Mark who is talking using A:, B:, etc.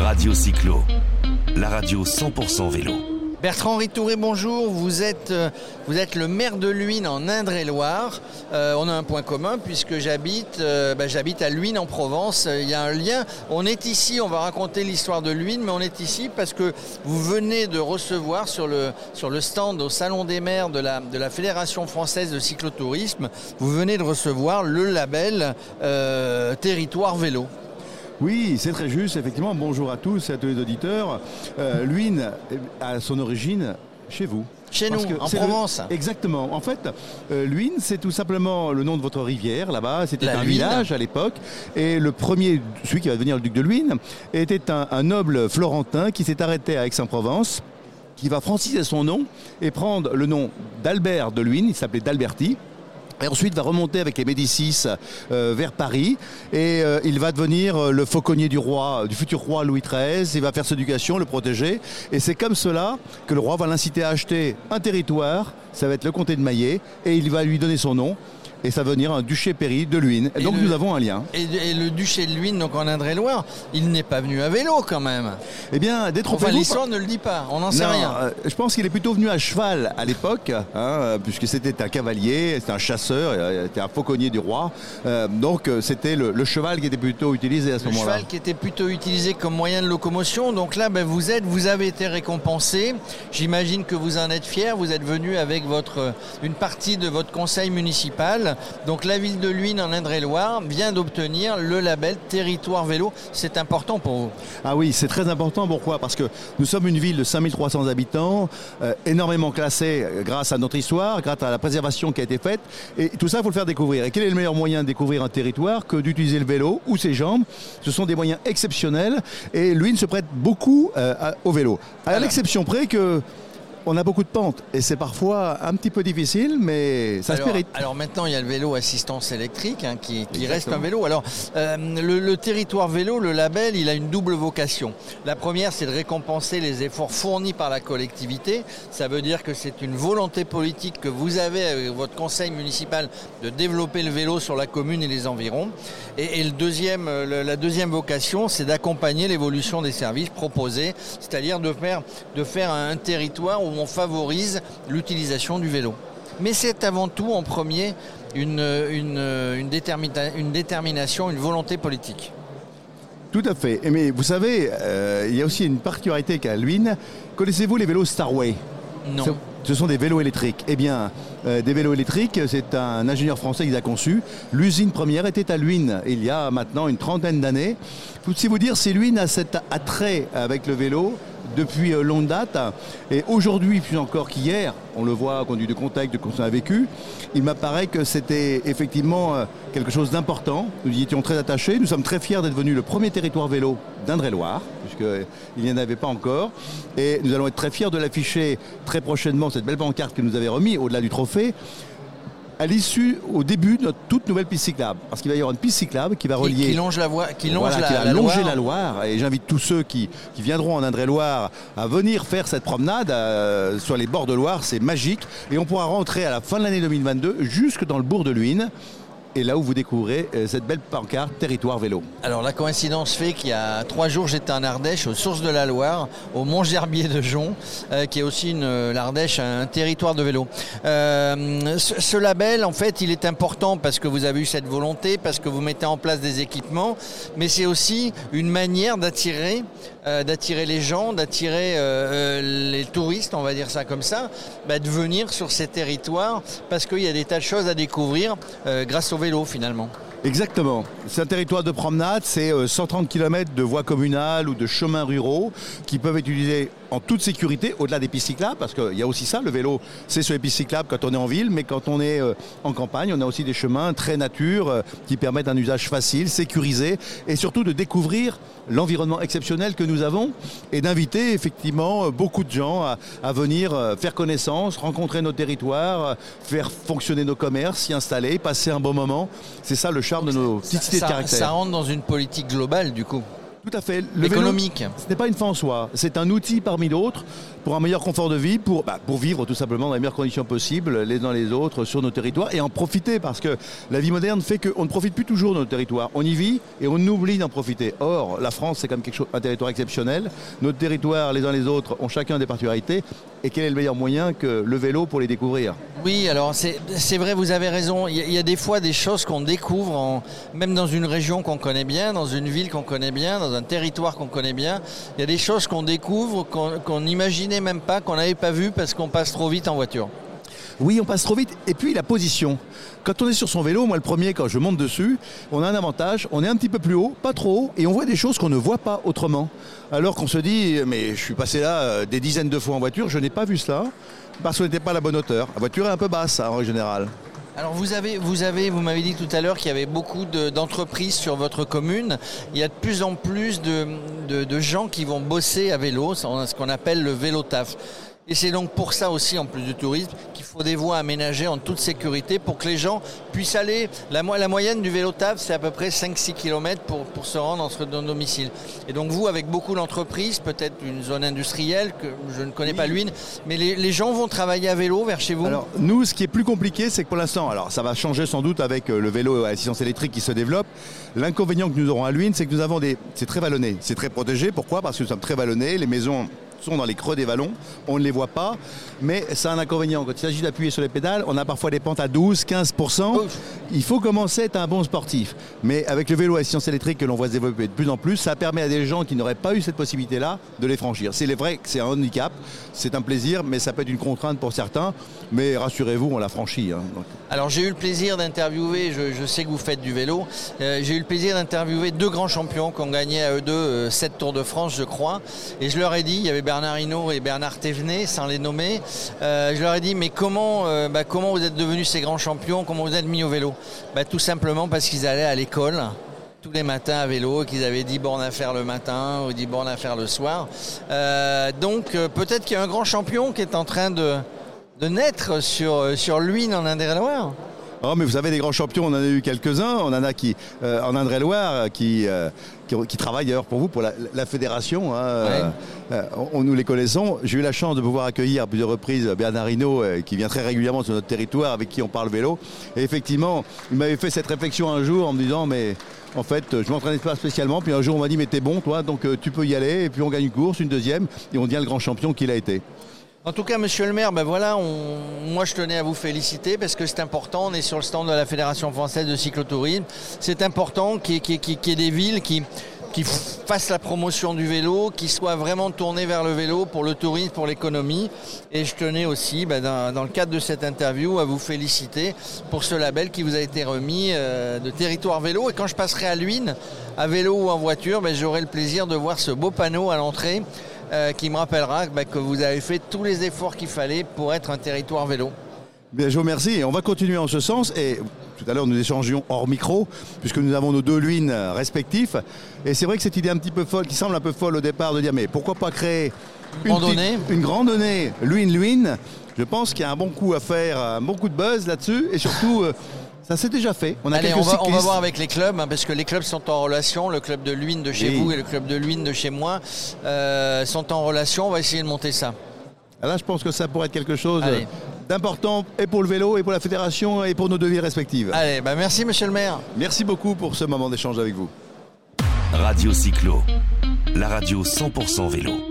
A: Radio Cyclo, la radio 100% vélo.
B: Bertrand Ritouré, bonjour. Vous êtes, euh, vous êtes le maire de Luynes en Indre-et-Loire. Euh, on a un point commun puisque j'habite, euh, bah, à Luynes en Provence. Il y a un lien. On est ici, on va raconter l'histoire de Luynes, mais on est ici parce que vous venez de recevoir sur le, stand au Salon des maires de la, de la Fédération française de cyclotourisme, vous venez de recevoir le label Territoire Vélo.
C: Oui, c'est très juste, effectivement. Bonjour à tous et à tous les auditeurs. Euh, Luynes a son origine chez vous.
B: Chez nous, en Provence.
C: Exactement. En fait, euh, Luynes, c'est tout simplement le nom de votre rivière là-bas. C'était un village à l'époque. Et le premier, celui qui va devenir le duc de Luynes, était un, un noble florentin qui s'est arrêté à Aix-en-Provence qui va franciser son nom et prendre le nom d'Albert de Luynes, il s'appelait d'Alberti, et ensuite va remonter avec les Médicis euh, vers Paris et euh, il va devenir euh, le fauconnier du roi, du futur roi Louis XIII. Il va faire son éducation, le protéger. Et c'est comme cela que le roi va l'inciter à acheter un territoire, ça va être le comté de Maillet, et il va lui donner son nom et ça va venir un duché Péry de Luynes. Et donc nous avons un lien.
B: Et, le duché de Luynes, donc en Indre-et-Loire, il n'est pas venu à vélo quand même.
C: Eh bien,
B: détrompez-vous. Enfin, l'histoire ne le dit pas, on n'en sait rien.
C: Euh, je pense qu'il est plutôt venu à cheval à l'époque, hein, puisque c'était un cavalier, c'était un chasseur, c'était un fauconnier du roi. Euh, donc euh, c'était le, cheval qui était plutôt utilisé à ce moment-là.
B: Le cheval qui était plutôt utilisé comme moyen de locomotion. Donc là, ben, vous êtes, vous avez été récompensé. J'imagine que vous en êtes fier. Vous êtes venu avec votre une partie de votre conseil municipal. Donc la ville de Luynes en Indre-et-Loire vient d'obtenir le label Territoire Vélo. C'est important pour vous
C: Ah oui, c'est très important. Pourquoi? Parce que nous sommes une ville de 5300 habitants, euh, énormément classée grâce à notre histoire, grâce à la préservation qui a été faite. Et tout ça, il faut le faire découvrir. Et quel est le meilleur moyen de découvrir un territoire que d'utiliser le vélo ou ses jambes? Ce sont des moyens exceptionnels et Luynes se prête beaucoup euh, au vélo. À l'exception près que on a beaucoup de pentes et c'est parfois un petit peu difficile, mais ça
B: alors,
C: se mérite.
B: Alors maintenant, il y a le vélo assistance électrique hein, qui, reste un vélo. Alors, euh, le, territoire vélo, le label, il a une double vocation. La première, c'est de récompenser les efforts fournis par la collectivité. Ça veut dire que c'est une volonté politique que vous avez avec votre conseil municipal de développer le vélo sur la commune et les environs. Et, le deuxième, euh, la deuxième vocation, c'est d'accompagner l'évolution des services proposés, c'est-à-dire de faire, de faire un territoire où on favorise l'utilisation du vélo. Mais c'est avant tout en premier une, une, détermination, une volonté politique.
C: Tout à fait. Mais vous savez, euh, il y a aussi une particularité qu'à Luynes. Connaissez-vous les vélos Starway
B: Non.
C: Ce sont des vélos électriques. Eh bien, euh, des vélos électriques, c'est un ingénieur français qui les a conçus. L'usine première était à Luynes, il y a maintenant une trentaine d'années. Tout si vous dire, si Luynes a cet attrait avec le vélo, depuis euh, longue date. Et aujourd'hui, plus encore qu'hier, on le voit, conduit de contact, de qu'on a vécu, il m'apparaît que c'était effectivement euh, quelque chose d'important. Nous y étions très attachés. Nous sommes très fiers d'être venus le premier territoire vélo d'Indre-et-Loire, puisqu'il n'y en avait pas encore. Et nous allons être très fiers de l'afficher très prochainement, cette belle pancarte que nous avez remis au-delà du trophée à l'issue, au début de notre toute nouvelle piste cyclable. Parce qu'il va y avoir une piste cyclable qui va relier.
B: Qui, longe la voie, qui longe
C: la,
B: qui
C: va longer la Loire. Et j'invite tous ceux qui, viendront en Indre-et-Loire à venir faire cette promenade euh, sur les bords de Loire. C'est magique. Et on pourra rentrer à la fin de l'année 2022 jusque dans le bourg de Luynes et là où vous découvrez euh, cette belle pancarte Territoire Vélo.
B: Alors la coïncidence fait qu'il y a trois jours j'étais en Ardèche, aux sources de la Loire, au Mont Gerbier de Jonc, euh, qui est aussi euh, l'Ardèche, un territoire de vélo. ce, label, en fait, il est important parce que vous avez eu cette volonté, parce que vous mettez en place des équipements, mais c'est aussi une manière d'attirer, d'attirer les gens, d'attirer les touristes, on va dire ça comme ça, bah, de venir sur ces territoires parce qu'il y a des tas de choses à découvrir grâce au vélo finalement.
C: Exactement. C'est un territoire de promenade, c'est 130 euh, km de voies communales ou de chemins ruraux qui peuvent être utilisés en toute sécurité au-delà des pistes cyclables, parce qu'il y a aussi ça, le vélo, c'est sur les pistes cyclables quand on est en ville, mais quand on est euh, en campagne, on a aussi des chemins très nature euh, qui permettent un usage facile, sécurisé, et surtout de découvrir l'environnement exceptionnel que nous avons et d'inviter effectivement beaucoup de gens à, venir faire connaissance, rencontrer nos territoires, faire fonctionner nos commerces, s'y installer, passer un bon moment. C'est ça le charme de nos petites cités de caractère.
B: Ça rentre dans une politique globale du coup.
C: Tout à fait.
B: Le économique.
C: Vélo, ce n'est pas une fin en soi. C'est un outil parmi d'autres pour un meilleur confort de vie, pour, bah, pour vivre tout simplement dans les meilleures conditions possibles, les uns les autres, sur nos territoires, et en profiter, parce que la vie moderne fait qu'on ne profite plus toujours de nos territoires. On y vit et on oublie d'en profiter. Or, la France, c'est quand même quelque chose, un territoire exceptionnel. Nos territoires, les uns les autres, ont chacun des particularités. Et quel est le meilleur moyen que le vélo pour les découvrir
B: Oui, alors c'est vrai, vous avez raison. Il y, a des fois des choses qu'on découvre, même dans une région qu'on connaît bien, dans une ville qu'on connaît bien, dans un territoire qu'on connaît bien. Il y a des choses qu'on découvre, qu'on n'imaginait même pas, qu'on n'avait pas vu parce qu'on passe trop vite en voiture.
C: Oui, on passe trop vite. Et puis la position. Quand on est sur son vélo, moi le premier, quand je monte dessus, on a un avantage, on est un petit peu plus haut, pas trop haut, et on voit des choses qu'on ne voit pas autrement. Alors qu'on se dit, mais je suis passé là euh, des dizaines de fois en voiture, je n'ai pas vu cela, parce qu'on n'était pas la bonne hauteur. La voiture est un peu basse, en général.
B: Alors vous avez, vous avez, vous m'avez dit tout à l'heure qu'il y avait beaucoup d'entreprises sur votre commune. Il y a de plus en plus de, de gens qui vont bosser à vélo, ce qu'on appelle le vélo taf. Et c'est donc pour ça aussi, en plus du tourisme, qu'il faut des voies aménagées en toute sécurité pour que les gens puissent aller. La, la moyenne du vélo TAV, c'est à peu près 5-6 km pour, pour se rendre entre nos domiciles. Et donc vous, avec beaucoup d'entreprises, peut-être une zone industrielle que je ne connais pas l'une, mais les, gens vont travailler à vélo vers chez vous?
C: Alors nous, ce qui est plus compliqué, c'est que pour l'instant, alors ça va changer sans doute avec euh, le vélo à assistance électrique qui se développe. L'inconvénient que nous aurons à Luynes, c'est que nous avons des... C'est très vallonné, c'est très protégé. Pourquoi? Parce que nous sommes très vallonnés, les maisons sont dans les creux des vallons, on ne les voit pas, mais c'est un inconvénient. Quand il s'agit d'appuyer sur les pédales, on a parfois des pentes à 12, 15%. Il faut commencer à être un bon sportif. Mais avec le vélo à assistance électrique que l'on voit se développer de plus en plus, ça permet à des gens qui n'auraient pas eu cette possibilité-là de les franchir. C'est vrai que c'est un handicap, c'est un plaisir, mais ça peut être une contrainte pour certains. Mais rassurez-vous, on l'a franchi. Hein,
B: Alors j'ai eu le plaisir d'interviewer, je, sais que vous faites du vélo, euh, j'ai eu le plaisir d'interviewer deux grands champions qui ont gagné à eux deux euh, sept Tours de France, je crois. Et je leur ai dit, il y avait Bernard Hinault et Bernard Thévenet, sans les nommer. Euh, je leur ai dit, mais comment, euh, bah, comment vous êtes devenus ces grands champions? Comment vous êtes mis au vélo? Bah, Tout simplement parce qu'ils allaient à l'école tous les matins à vélo, qu'ils avaient 10 bornes à faire le matin ou 10 bornes à faire le soir. Euh, donc peut-être qu'il y a un grand champion qui est en train de, naître sur, sur l'Uine en Indre-et-Loire.
C: Oh, mais vous savez, des grands champions, on en a eu quelques-uns. On en a qui, euh, en Indre-et-Loire, qui, euh, qui, travaillent d'ailleurs pour vous, pour la, fédération. Hein, euh, on, nous les connaissons. J'ai eu la chance de pouvoir accueillir à plusieurs reprises Bernard Hinault, qui vient très régulièrement sur notre territoire, avec qui on parle vélo. Et effectivement, il m'avait fait cette réflexion un jour en me disant, mais en fait, je m'entraînais pas spécialement. Puis un jour, on m'a dit, mais t'es bon, toi, donc tu peux y aller. Et puis on gagne une course, une deuxième, et on devient le grand champion qu'il a été.
B: En tout cas, monsieur le maire, ben voilà, moi je tenais à vous féliciter parce que c'est important. On est sur le stand de la Fédération française de cyclotourisme. C'est important qu'il y, ait des villes qui, fassent la promotion du vélo, qui soient vraiment tournées vers le vélo pour le tourisme, pour l'économie. Et je tenais aussi, ben, dans, le cadre de cette interview, à vous féliciter pour ce label qui vous a été remis euh, de territoire vélo. Et quand je passerai à Luynes, à vélo ou en voiture, ben, j'aurai le plaisir de voir ce beau panneau à l'entrée euh, qui me rappellera bah, que vous avez fait tous les efforts qu'il fallait pour être un territoire vélo.
C: Bien, je vous remercie on va continuer en ce sens. Et tout à l'heure, nous échangions hors micro, puisque nous avons nos deux luines respectifs. Et c'est vrai que cette idée un petit peu folle, qui semble un peu folle au départ, de dire mais pourquoi pas créer
B: une, randonnée,
C: une randonnée luine-luine Je pense qu'il y a un bon coup à faire, un bon coup de buzz là-dessus. Et surtout, euh, ça s'est déjà fait.
B: On, a on, va, voir avec les clubs, hein, parce que les clubs sont en relation. Le club de Luynes de chez vous et le club de Luynes de chez moi euh, sont en relation. On va essayer de monter ça.
C: Ah, là, je pense que ça pourrait être quelque chose d'important et pour le vélo, et pour la fédération, et pour nos devis respectives.
B: Allez, bah merci monsieur le maire.
C: Merci beaucoup pour ce moment d'échange avec vous.
A: Radio Cyclo, la radio 100% vélo.